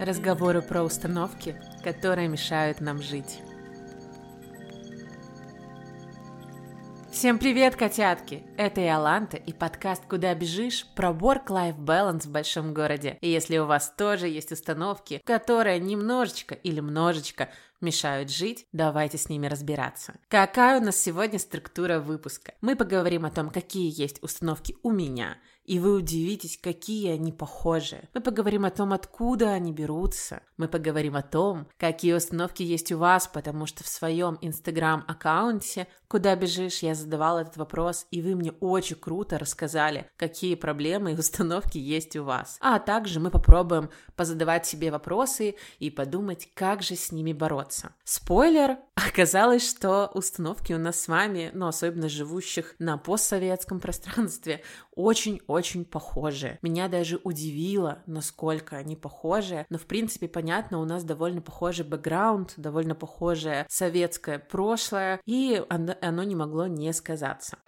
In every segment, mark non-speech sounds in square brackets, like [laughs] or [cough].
Разговоры про установки, которые мешают нам жить. Всем привет, котятки! Это Иоланта и подкаст «Куда бежишь?» про work-life balance в большом городе. И если у вас тоже есть установки, которые немножечко или множечко мешают жить, давайте с ними разбираться. Какая у нас сегодня структура выпуска? Мы поговорим о том, какие есть установки у меня – и вы удивитесь, какие они похожи. Мы поговорим о том, откуда они берутся. Мы поговорим о том, какие установки есть у вас, потому что в своем инстаграм-аккаунте «Куда бежишь?» я задавала этот вопрос, и вы мне очень круто рассказали, какие проблемы и установки есть у вас. А также мы попробуем позадавать себе вопросы и подумать, как же с ними бороться. Спойлер, оказалось, что установки у нас с вами, ну, особенно живущих на постсоветском пространстве, очень-очень похожи. Меня даже удивило, насколько они похожи, но в принципе понятно, у нас довольно похожий бэкграунд, довольно похожее советское прошлое, и оно не могло не сказаться.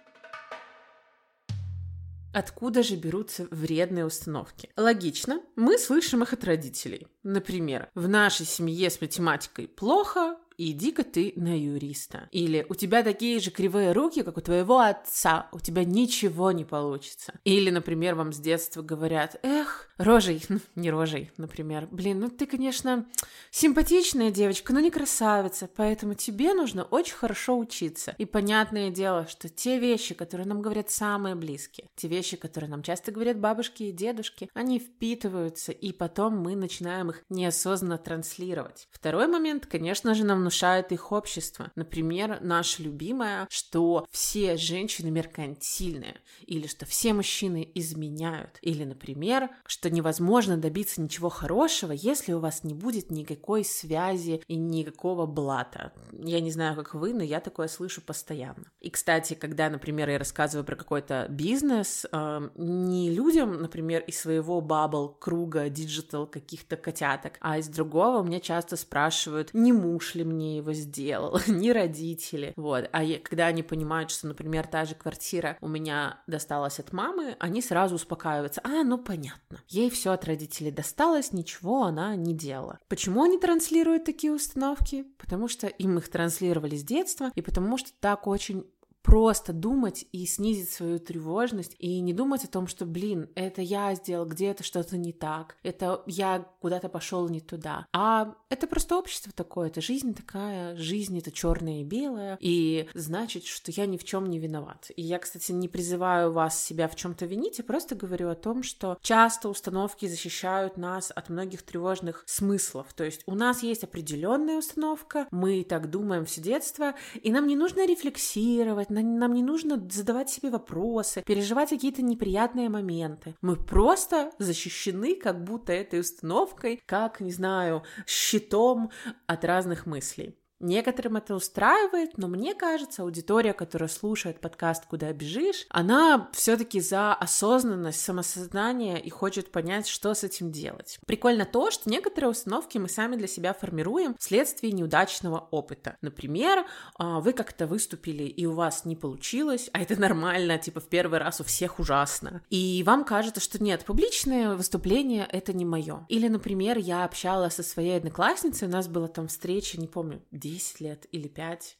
Откуда же берутся вредные установки? Логично, мы слышим их от родителей. Например, в нашей семье с математикой плохо, иди-ка ты на юриста. Или у тебя такие же кривые руки, как у твоего отца, у тебя ничего не получится. Или, например, вам с детства говорят, эх, рожей, [laughs] ну, не рожей, например, блин, ну ты, конечно, симпатичная девочка, но не красавица, поэтому тебе нужно очень хорошо учиться. И понятное дело, что те вещи, которые нам говорят самые близкие, те вещи, которые нам часто говорят бабушки и дедушки, они впитываются, и потом мы начинаем их неосознанно транслировать. Второй момент, конечно же, нам внушает их общество. Например, наша любимая, что все женщины меркантильные, или что все мужчины изменяют, или, например, что невозможно добиться ничего хорошего, если у вас не будет никакой связи и никакого блата. Я не знаю, как вы, но я такое слышу постоянно. И, кстати, когда, например, я рассказываю про какой-то бизнес, э, не людям, например, из своего bubble, круга, digital, каких-то котяток, а из другого меня часто спрашивают, не муж ли мне мне его сделал, [laughs] не родители, вот. А я, когда они понимают, что, например, та же квартира у меня досталась от мамы, они сразу успокаиваются. А, ну понятно. Ей все от родителей досталось, ничего она не делала. Почему они транслируют такие установки? Потому что им их транслировали с детства, и потому что так очень просто думать и снизить свою тревожность и не думать о том, что, блин, это я сделал, где-то что-то не так, это я куда-то пошел не туда. А это просто общество такое, это жизнь такая, жизнь это черное и белое, и значит, что я ни в чем не виноват. И я, кстати, не призываю вас себя в чем-то винить, я просто говорю о том, что часто установки защищают нас от многих тревожных смыслов. То есть у нас есть определенная установка, мы так думаем все детство, и нам не нужно рефлексировать, нам не нужно задавать себе вопросы, переживать какие-то неприятные моменты. Мы просто защищены как будто этой установкой, как, не знаю, щитом от разных мыслей. Некоторым это устраивает, но мне кажется, аудитория, которая слушает подкаст «Куда бежишь», она все-таки за осознанность, самосознание и хочет понять, что с этим делать. Прикольно то, что некоторые установки мы сами для себя формируем вследствие неудачного опыта. Например, а, вы как-то выступили, и у вас не получилось, а это нормально, типа в первый раз у всех ужасно. И вам кажется, что нет, публичное выступление — это не мое. Или, например, я общалась со своей одноклассницей, у нас была там встреча, не помню, 10 лет или 5.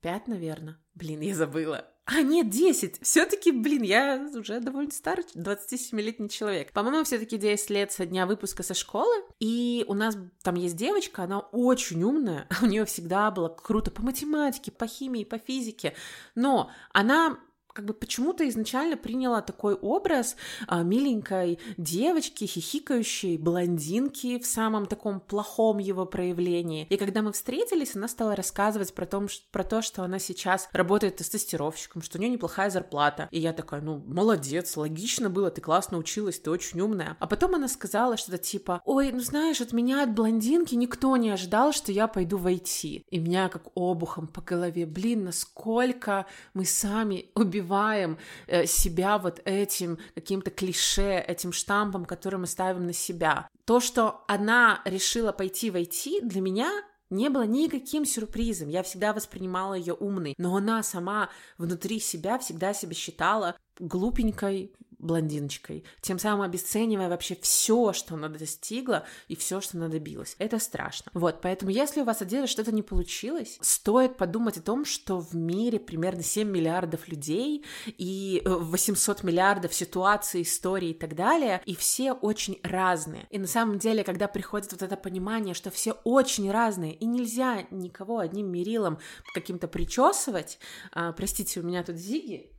5, наверное. Блин, я забыла. А, нет, 10. Все-таки, блин, я уже довольно старый 27-летний человек. По-моему, все-таки 10 лет со дня выпуска со школы. И у нас там есть девочка, она очень умная. [laughs] У нее всегда было круто по математике, по химии, по физике. Но она как бы почему-то изначально приняла такой образ а, миленькой девочки, хихикающей блондинки в самом таком плохом его проявлении. И когда мы встретились, она стала рассказывать про, том, про то, что она сейчас работает тестировщиком, что у нее неплохая зарплата. И я такая, ну, молодец, логично было, ты классно училась, ты очень умная. А потом она сказала что-то типа, ой, ну знаешь, от меня, от блондинки, никто не ожидал, что я пойду в IT. И меня как обухом по голове, блин, насколько мы сами убиваем убиваем э, себя вот этим каким-то клише, этим штампом, который мы ставим на себя. То, что она решила пойти в IT, для меня не было никаким сюрпризом. Я всегда воспринимала ее умной, но она сама внутри себя всегда себя считала глупенькой, блондиночкой, тем самым обесценивая вообще все, что она достигла и все, что она добилась. Это страшно. Вот, поэтому если у вас одежда что-то не получилось, стоит подумать о том, что в мире примерно 7 миллиардов людей и 800 э, миллиардов ситуаций, историй и так далее, и все очень разные. И на самом деле, когда приходит вот это понимание, что все очень разные, и нельзя никого одним мерилом каким-то причесывать, а, простите, у меня тут Зиги,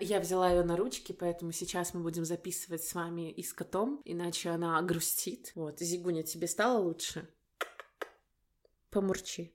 я взяла ее на ручки, поэтому сейчас мы будем записывать с вами и с котом, иначе она грустит. Вот, Зигуня, тебе стало лучше? Помурчи.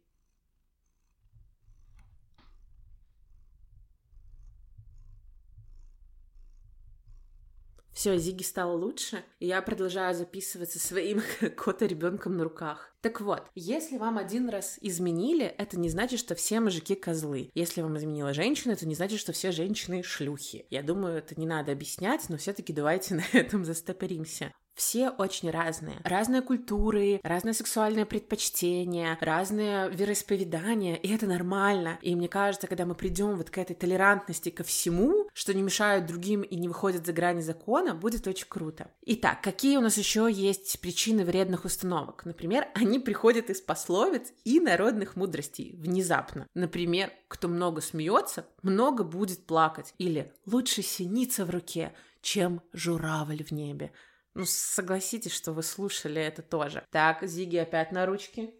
Все, Зиги стало лучше, и я продолжаю записываться своим [laughs] кота-ребенком на руках. Так вот, если вам один раз изменили, это не значит, что все мужики козлы. Если вам изменила женщина, это не значит, что все женщины шлюхи. Я думаю, это не надо объяснять, но все-таки давайте [laughs] на этом застопоримся все очень разные. Разные культуры, разные сексуальные предпочтения, разные вероисповедания, и это нормально. И мне кажется, когда мы придем вот к этой толерантности ко всему, что не мешают другим и не выходят за грани закона, будет очень круто. Итак, какие у нас еще есть причины вредных установок? Например, они приходят из пословиц и народных мудростей внезапно. Например, кто много смеется, много будет плакать. Или лучше синица в руке, чем журавль в небе. Ну, согласитесь, что вы слушали это тоже. Так, Зиги опять на ручки.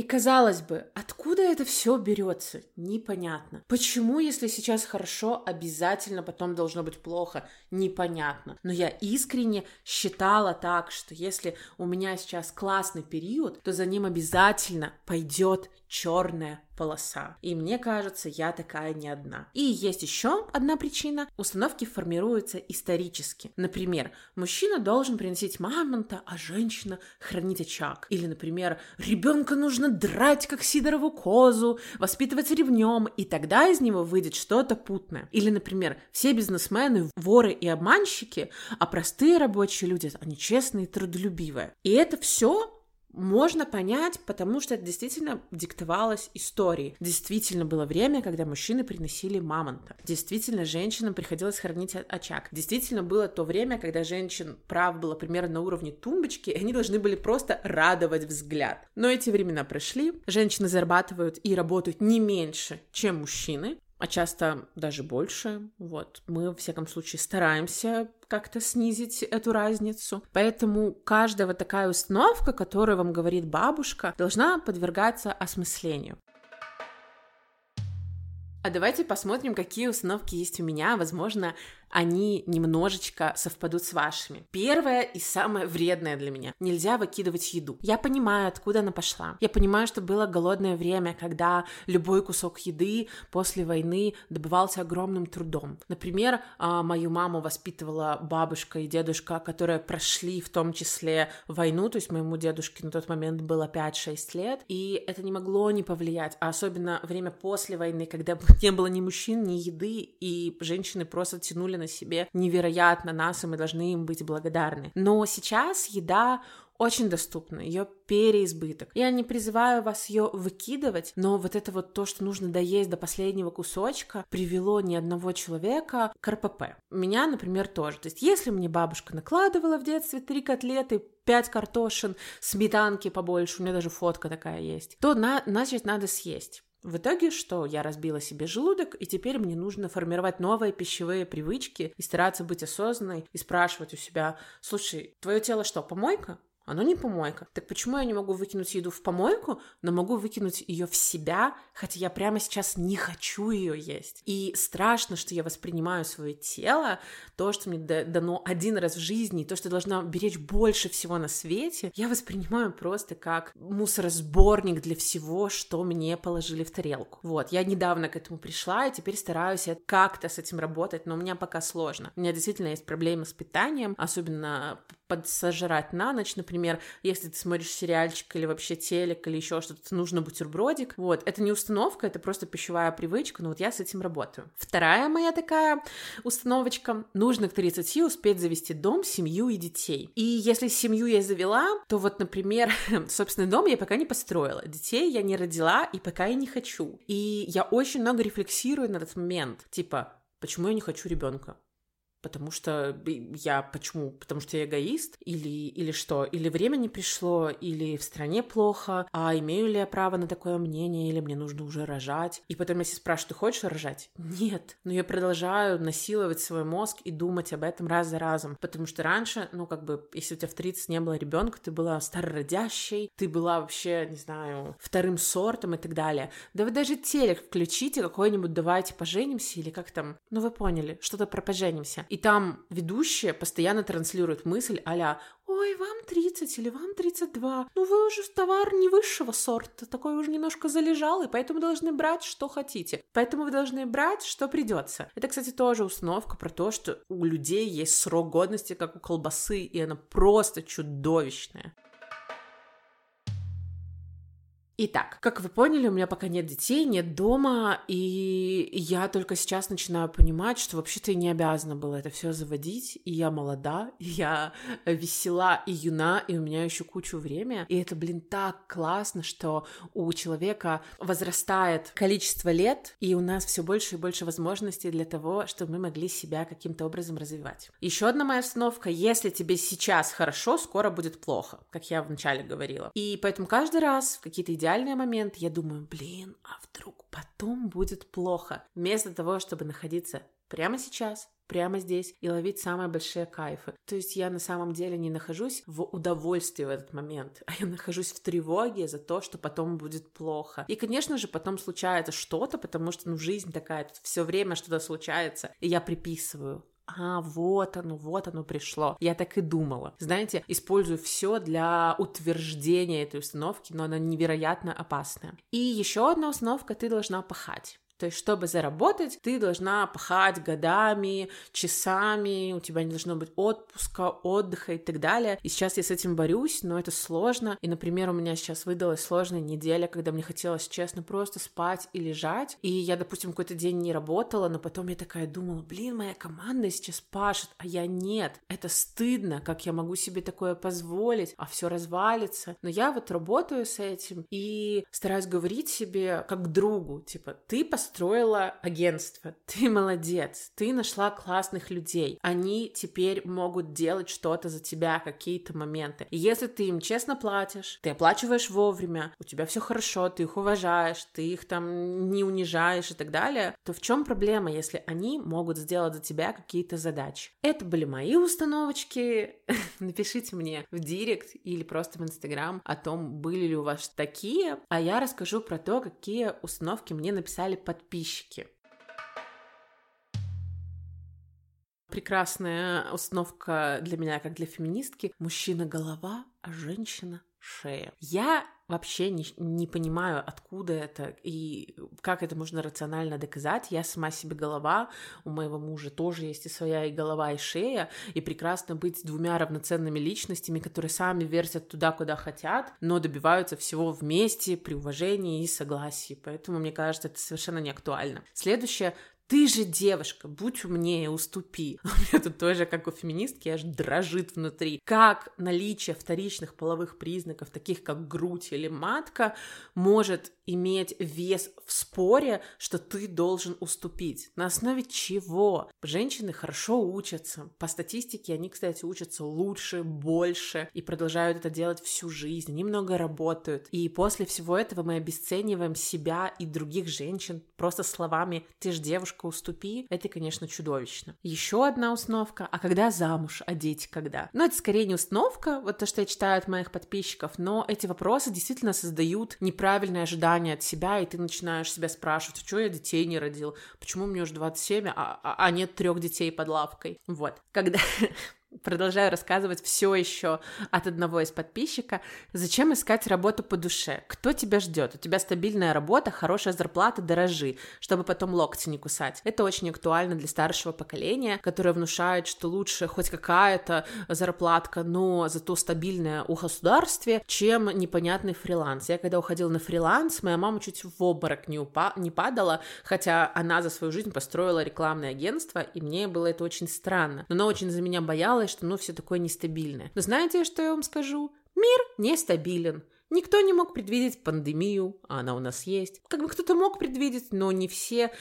И казалось бы, откуда это все берется? Непонятно. Почему, если сейчас хорошо, обязательно потом должно быть плохо? Непонятно. Но я искренне считала так, что если у меня сейчас классный период, то за ним обязательно пойдет черная полоса. И мне кажется, я такая не одна. И есть еще одна причина. Установки формируются исторически. Например, мужчина должен приносить мамонта, а женщина хранить очаг. Или, например, ребенка нужно драть, как Сидорову козу, воспитывать ревнем, и тогда из него выйдет что-то путное. Или, например, все бизнесмены, воры и обманщики, а простые рабочие люди, они честные и трудолюбивые. И это все можно понять, потому что это действительно диктовалось историей. Действительно было время, когда мужчины приносили мамонта. Действительно, женщинам приходилось хранить очаг. Действительно было то время, когда женщин прав было примерно на уровне тумбочки, и они должны были просто радовать взгляд. Но эти времена прошли, женщины зарабатывают и работают не меньше, чем мужчины, а часто даже больше. Вот. Мы, в всяком случае, стараемся как-то снизить эту разницу. Поэтому каждая вот такая установка, которую вам говорит бабушка, должна подвергаться осмыслению. А давайте посмотрим, какие установки есть у меня. Возможно, они немножечко совпадут с вашими. Первое и самое вредное для меня. Нельзя выкидывать еду. Я понимаю, откуда она пошла. Я понимаю, что было голодное время, когда любой кусок еды после войны добывался огромным трудом. Например, а, мою маму воспитывала бабушка и дедушка, которые прошли в том числе войну, то есть моему дедушке на тот момент было 5-6 лет, и это не могло не повлиять, а особенно время после войны, когда не было ни мужчин, ни еды, и женщины просто тянули на себе невероятно нас, и мы должны им быть благодарны. Но сейчас еда очень доступна, ее переизбыток. Я не призываю вас ее выкидывать, но вот это вот то, что нужно доесть до последнего кусочка, привело ни одного человека к РПП. Меня, например, тоже. То есть если мне бабушка накладывала в детстве три котлеты, пять картошин, сметанки побольше, у меня даже фотка такая есть, то на, значит надо съесть. В итоге что? Я разбила себе желудок, и теперь мне нужно формировать новые пищевые привычки и стараться быть осознанной и спрашивать у себя, слушай, твое тело что, помойка? Оно не помойка. Так почему я не могу выкинуть еду в помойку, но могу выкинуть ее в себя, хотя я прямо сейчас не хочу ее есть? И страшно, что я воспринимаю свое тело, то, что мне дано один раз в жизни, то, что я должна беречь больше всего на свете, я воспринимаю просто как мусоросборник для всего, что мне положили в тарелку. Вот, я недавно к этому пришла, и теперь стараюсь как-то с этим работать, но у меня пока сложно. У меня действительно есть проблемы с питанием, особенно подсожрать на ночь, например, если ты смотришь сериальчик или вообще телек или еще что-то, нужно бутербродик. Вот, это не установка, это просто пищевая привычка, но вот я с этим работаю. Вторая моя такая установочка, нужно к 30 успеть завести дом, семью и детей. И если семью я завела, то вот, например, [laughs] собственный дом я пока не построила, детей я не родила и пока я не хочу. И я очень много рефлексирую на этот момент, типа, Почему я не хочу ребенка? Потому что я почему? Потому что я эгоист? Или, или что? Или время не пришло, или в стране плохо, а имею ли я право на такое мнение, или мне нужно уже рожать? И потом если спрашивают, ты хочешь рожать? Нет. Но я продолжаю насиловать свой мозг и думать об этом раз за разом. Потому что раньше, ну, как бы, если у тебя в 30 не было ребенка, ты была старородящей, ты была вообще, не знаю, вторым сортом и так далее. Да вы даже телек включите какой-нибудь «Давайте поженимся» или как там, ну, вы поняли, что-то про «Поженимся». И там ведущая постоянно транслирует мысль а «Ой, вам 30 или вам 32, ну вы уже товар не высшего сорта, такой уже немножко залежал, и поэтому должны брать, что хотите. Поэтому вы должны брать, что придется». Это, кстати, тоже установка про то, что у людей есть срок годности, как у колбасы, и она просто чудовищная. Итак, как вы поняли, у меня пока нет детей, нет дома, и я только сейчас начинаю понимать, что вообще-то и не обязана была это все заводить, и я молода, и я весела и юна, и у меня еще кучу времени, и это, блин, так классно, что у человека возрастает количество лет, и у нас все больше и больше возможностей для того, чтобы мы могли себя каким-то образом развивать. Еще одна моя установка, если тебе сейчас хорошо, скоро будет плохо, как я вначале говорила. И поэтому каждый раз в какие-то идеальные идеальный момент я думаю, блин, а вдруг потом будет плохо? Вместо того, чтобы находиться прямо сейчас, прямо здесь и ловить самые большие кайфы. То есть я на самом деле не нахожусь в удовольствии в этот момент, а я нахожусь в тревоге за то, что потом будет плохо. И, конечно же, потом случается что-то, потому что, ну, жизнь такая, все время что-то случается, и я приписываю а, вот оно, вот оно пришло. Я так и думала. Знаете, использую все для утверждения этой установки, но она невероятно опасная. И еще одна установка, ты должна пахать. То есть, чтобы заработать, ты должна пахать годами, часами, у тебя не должно быть отпуска, отдыха и так далее. И сейчас я с этим борюсь, но это сложно. И, например, у меня сейчас выдалась сложная неделя, когда мне хотелось, честно, просто спать и лежать. И я, допустим, какой-то день не работала, но потом я такая думала, блин, моя команда сейчас пашет, а я нет. Это стыдно, как я могу себе такое позволить, а все развалится. Но я вот работаю с этим и стараюсь говорить себе как другу, типа, ты построил построила агентство, [laughs] ты молодец, ты нашла классных людей, они теперь могут делать что-то за тебя, какие-то моменты. И если ты им честно платишь, ты оплачиваешь вовремя, у тебя все хорошо, ты их уважаешь, ты их там не унижаешь и так далее, то в чем проблема, если они могут сделать за тебя какие-то задачи? Это были мои установочки. [laughs] Напишите мне в директ или просто в инстаграм о том, были ли у вас такие, а я расскажу про то, какие установки мне написали под подписчики. Прекрасная установка для меня, как для феминистки. Мужчина — голова, а женщина — шея. Я вообще не, не понимаю, откуда это и как это можно рационально доказать. Я сама себе голова, у моего мужа тоже есть и своя и голова, и шея, и прекрасно быть двумя равноценными личностями, которые сами вертят туда, куда хотят, но добиваются всего вместе, при уважении и согласии. Поэтому, мне кажется, это совершенно не актуально. Следующее ты же девушка, будь умнее, уступи. [laughs] У меня тут тоже, как у феминистки, аж дрожит внутри. Как наличие вторичных половых признаков, таких как грудь или матка, может иметь вес в споре, что ты должен уступить? На основе чего? Женщины хорошо учатся. По статистике они, кстати, учатся лучше, больше и продолжают это делать всю жизнь. Они много работают. И после всего этого мы обесцениваем себя и других женщин просто словами «ты же девушка, девушка, уступи, это, конечно, чудовищно. Еще одна установка, а когда замуж, а дети когда? Ну, это скорее не установка, вот то, что я читаю от моих подписчиков, но эти вопросы действительно создают неправильные ожидания от себя, и ты начинаешь себя спрашивать, а что я детей не родил, почему мне уже 27, а, а, а нет трех детей под лавкой. Вот. Когда [laughs] продолжаю рассказывать все еще от одного из подписчика. Зачем искать работу по душе? Кто тебя ждет? У тебя стабильная работа, хорошая зарплата, дорожи, чтобы потом локти не кусать. Это очень актуально для старшего поколения, которое внушает, что лучше хоть какая-то зарплатка, но зато стабильная у государстве, чем непонятный фриланс. Я когда уходила на фриланс, моя мама чуть в обморок не, упа- не падала, хотя она за свою жизнь построила рекламное агентство, и мне было это очень странно. Но она очень за меня боялась, казалось, что ну все такое нестабильное. Но знаете, что я вам скажу? Мир нестабилен. Никто не мог предвидеть пандемию, а она у нас есть. Как бы кто-то мог предвидеть, но не все.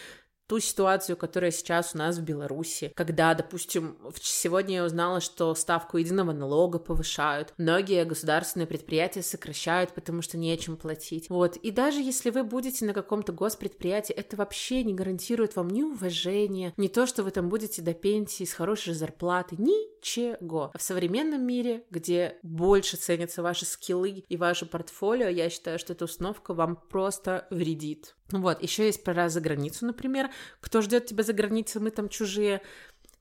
Ту ситуацию, которая сейчас у нас в Беларуси, когда, допустим, сегодня я узнала, что ставку единого налога повышают, многие государственные предприятия сокращают, потому что нечем платить. Вот, и даже если вы будете на каком-то госпредприятии, это вообще не гарантирует вам ни уважения, ни то, что вы там будете до пенсии с хорошей зарплатой, ничего. А в современном мире, где больше ценятся ваши скиллы и ваше портфолио, я считаю, что эта установка вам просто вредит. Вот, еще есть про за границу, например. Кто ждет тебя за границей, мы там чужие.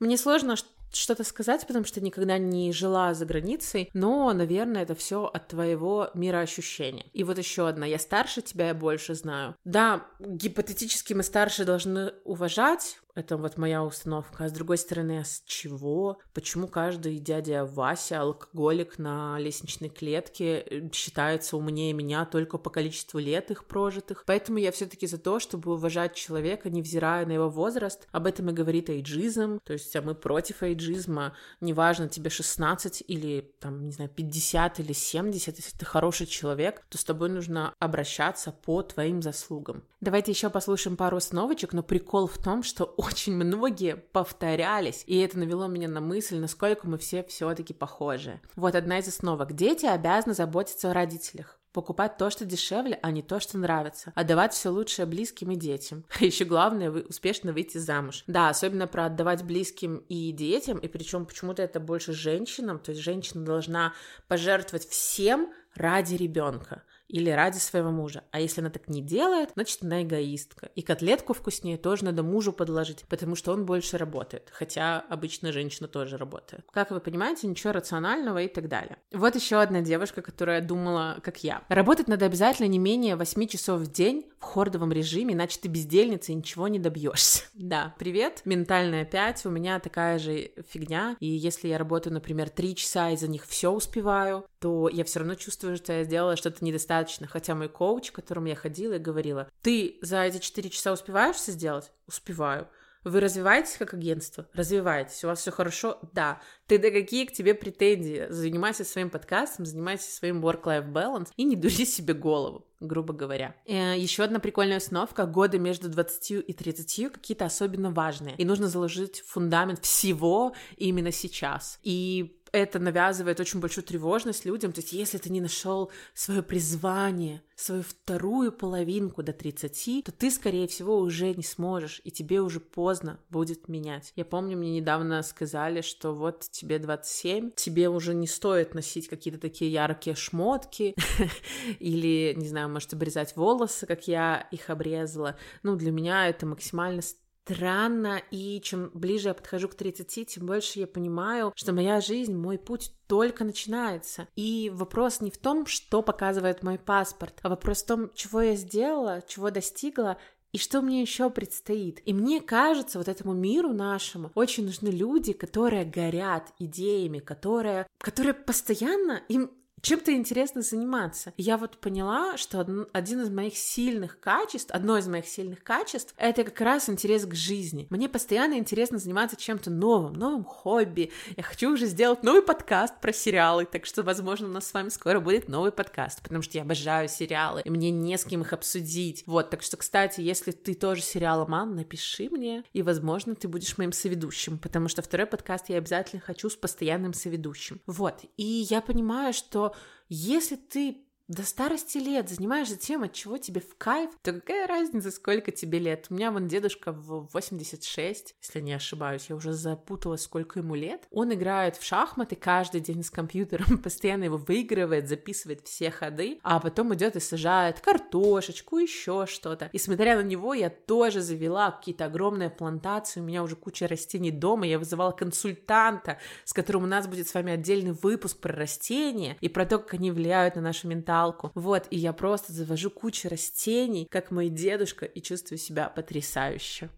Мне сложно что-то сказать, потому что никогда не жила за границей, но, наверное, это все от твоего мироощущения. И вот еще одна. Я старше тебя, я больше знаю. Да, гипотетически мы старше должны уважать это вот моя установка. А с другой стороны, а с чего? Почему каждый дядя Вася, алкоголик на лестничной клетке, э, считается умнее меня только по количеству лет их прожитых? Поэтому я все-таки за то, чтобы уважать человека, невзирая на его возраст. Об этом и говорит эйджизм. То есть а мы против эйджизма. Неважно, тебе 16 или, там, не знаю, 50 или 70. Если ты хороший человек, то с тобой нужно обращаться по твоим заслугам. Давайте еще послушаем пару установочек, но прикол в том, что очень многие повторялись, и это навело меня на мысль, насколько мы все все-таки похожи. Вот одна из основок. Дети обязаны заботиться о родителях покупать то, что дешевле, а не то, что нравится, отдавать все лучшее близким и детям. [laughs] А еще главное, вы успешно выйти замуж. Да, особенно про отдавать близким и детям, и причем почему-то это больше женщинам, то есть женщина должна пожертвовать всем ради ребенка или ради своего мужа. А если она так не делает, значит, она эгоистка. И котлетку вкуснее тоже надо мужу подложить, потому что он больше работает. Хотя обычно женщина тоже работает. Как вы понимаете, ничего рационального и так далее. Вот еще одна девушка, которая думала, как я. Работать надо обязательно не менее 8 часов в день в хордовом режиме, иначе ты бездельница и ничего не добьешься. [laughs] Да, привет, ментальная 5, у меня такая же фигня, и если я работаю, например, 3 часа и за них все успеваю, то я все равно чувствую, что я сделала что-то недостаточно. Хотя мой коуч, к которому я ходила и говорила, ты за эти 4 часа успеваешь все сделать? Успеваю. Вы развиваетесь как агентство? Развиваетесь. У вас все хорошо? Да. Ты да какие к тебе претензии? Занимайся своим подкастом, занимайся своим work-life balance и не дури себе голову, грубо говоря. Э, еще одна прикольная установка. Годы между 20 и 30 какие-то особенно важные. И нужно заложить фундамент всего именно сейчас. И это навязывает очень большую тревожность людям. То есть, если ты не нашел свое призвание, свою вторую половинку до 30, то ты, скорее всего, уже не сможешь, и тебе уже поздно будет менять. Я помню, мне недавно сказали, что вот тебе 27, тебе уже не стоит носить какие-то такие яркие шмотки, [laughs] или, не знаю, может, обрезать волосы, как я их обрезала. Ну, для меня это максимально странно, и чем ближе я подхожу к 30, тем больше я понимаю, что моя жизнь, мой путь только начинается. И вопрос не в том, что показывает мой паспорт, а вопрос в том, чего я сделала, чего достигла, и что мне еще предстоит? И мне кажется, вот этому миру нашему очень нужны люди, которые горят идеями, которые, которые постоянно им чем-то интересно заниматься. Я вот поняла, что один из моих сильных качеств, одно из моих сильных качеств, это как раз интерес к жизни. Мне постоянно интересно заниматься чем-то новым, новым хобби. Я хочу уже сделать новый подкаст про сериалы, так что, возможно, у нас с вами скоро будет новый подкаст, потому что я обожаю сериалы, и мне не с кем их обсудить. Вот, так что, кстати, если ты тоже сериаломан, напиши мне, и, возможно, ты будешь моим соведущим, потому что второй подкаст я обязательно хочу с постоянным соведущим. Вот, и я понимаю, что если ты до старости лет занимаешься тем, от чего тебе в кайф, то какая разница, сколько тебе лет? У меня вон дедушка в 86, если не ошибаюсь, я уже запуталась, сколько ему лет. Он играет в шахматы каждый день с компьютером, [laughs] постоянно его выигрывает, записывает все ходы, а потом идет и сажает картошечку, еще что-то. И смотря на него, я тоже завела какие-то огромные плантации, у меня уже куча растений дома, я вызывала консультанта, с которым у нас будет с вами отдельный выпуск про растения и про то, как они влияют на нашу ментальность натуралку. Вот, и я просто завожу кучу растений, как мой дедушка, и чувствую себя потрясающе.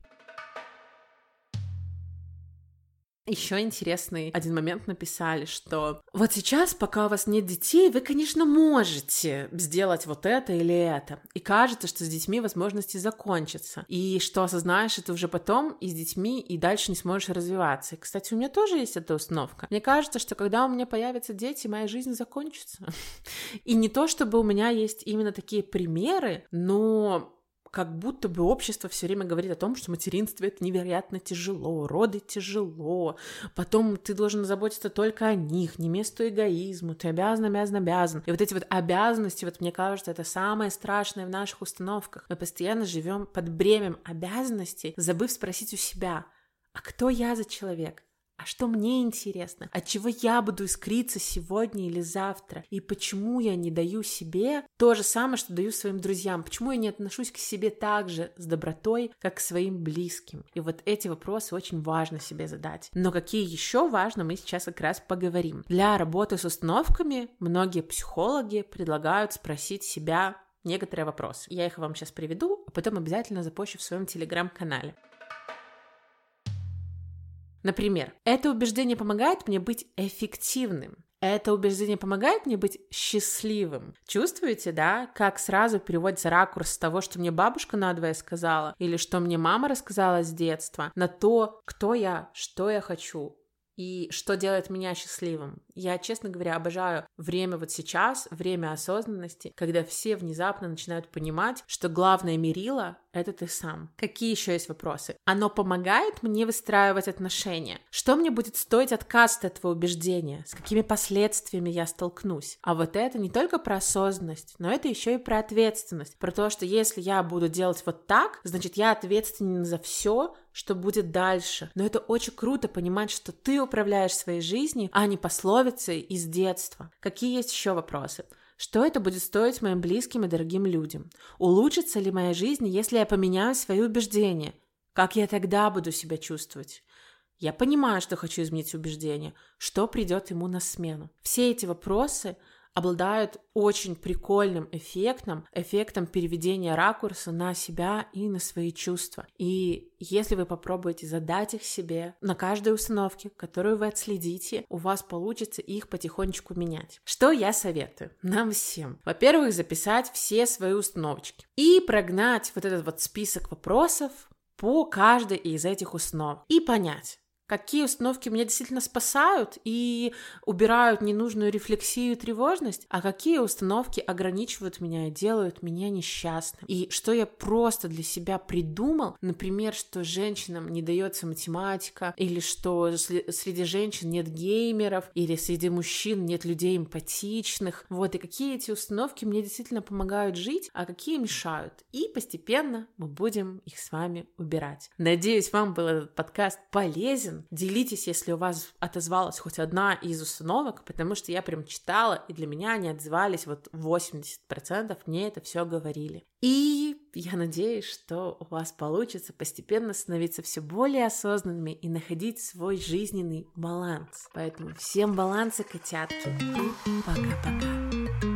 Еще интересный один момент написали, что вот сейчас, пока у вас нет детей, вы, конечно, можете сделать вот это или это. И кажется, что с детьми возможности закончатся. И что осознаешь это уже потом и с детьми, и дальше не сможешь развиваться. И, кстати, у меня тоже есть эта установка. Мне кажется, что когда у меня появятся дети, моя жизнь закончится. [laughs] И не то, чтобы у меня есть именно такие примеры, но как будто бы общество все время говорит о том, что материнство это невероятно тяжело, роды тяжело, потом ты должен заботиться только о них, не месту эгоизму, ты обязан, обязан, обязан. И вот эти вот обязанности, вот мне кажется, это самое страшное в наших установках. Мы постоянно живем под бремем обязанностей, забыв спросить у себя, а кто я за человек? А что мне интересно? От чего я буду искриться сегодня или завтра? И почему я не даю себе то же самое, что даю своим друзьям? Почему я не отношусь к себе так же с добротой, как к своим близким? И вот эти вопросы очень важно себе задать. Но какие еще важно, мы сейчас как раз поговорим. Для работы с установками многие психологи предлагают спросить себя некоторые вопросы. Я их вам сейчас приведу, а потом обязательно запущу в своем телеграм-канале. Например, это убеждение помогает мне быть эффективным. Это убеждение помогает мне быть счастливым. Чувствуете, да, как сразу переводится ракурс с того, что мне бабушка надвое сказала, или что мне мама рассказала с детства, на то, кто я, что я хочу, и что делает меня счастливым. Я, честно говоря, обожаю время вот сейчас, время осознанности, когда все внезапно начинают понимать, что главное мерило — это ты сам. Какие еще есть вопросы? Оно помогает мне выстраивать отношения. Что мне будет стоить отказ от этого убеждения? С какими последствиями я столкнусь? А вот это не только про осознанность, но это еще и про ответственность. Про то, что если я буду делать вот так, значит, я ответственен за все, что будет дальше. Но это очень круто понимать, что ты управляешь своей жизнью, а не пословицей из детства. Какие есть еще вопросы? Что это будет стоить моим близким и дорогим людям? Улучшится ли моя жизнь, если я поменяю свои убеждения? Как я тогда буду себя чувствовать? Я понимаю, что хочу изменить убеждения. Что придет ему на смену? Все эти вопросы обладают очень прикольным эффектом, эффектом переведения ракурса на себя и на свои чувства. И если вы попробуете задать их себе на каждой установке, которую вы отследите, у вас получится их потихонечку менять. Что я советую нам всем? Во-первых, записать все свои установочки и прогнать вот этот вот список вопросов по каждой из этих установок и понять, какие установки меня действительно спасают и убирают ненужную рефлексию и тревожность, а какие установки ограничивают меня и делают меня несчастным. И что я просто для себя придумал, например, что женщинам не дается математика, или что среди женщин нет геймеров, или среди мужчин нет людей эмпатичных. Вот, и какие эти установки мне действительно помогают жить, а какие мешают. И постепенно мы будем их с вами убирать. Надеюсь, вам был этот подкаст полезен, Делитесь, если у вас отозвалась хоть одна из установок, потому что я прям читала, и для меня они отзывались вот 80%, мне это все говорили. И я надеюсь, что у вас получится постепенно становиться все более осознанными и находить свой жизненный баланс. Поэтому всем баланса, котятки, пока-пока.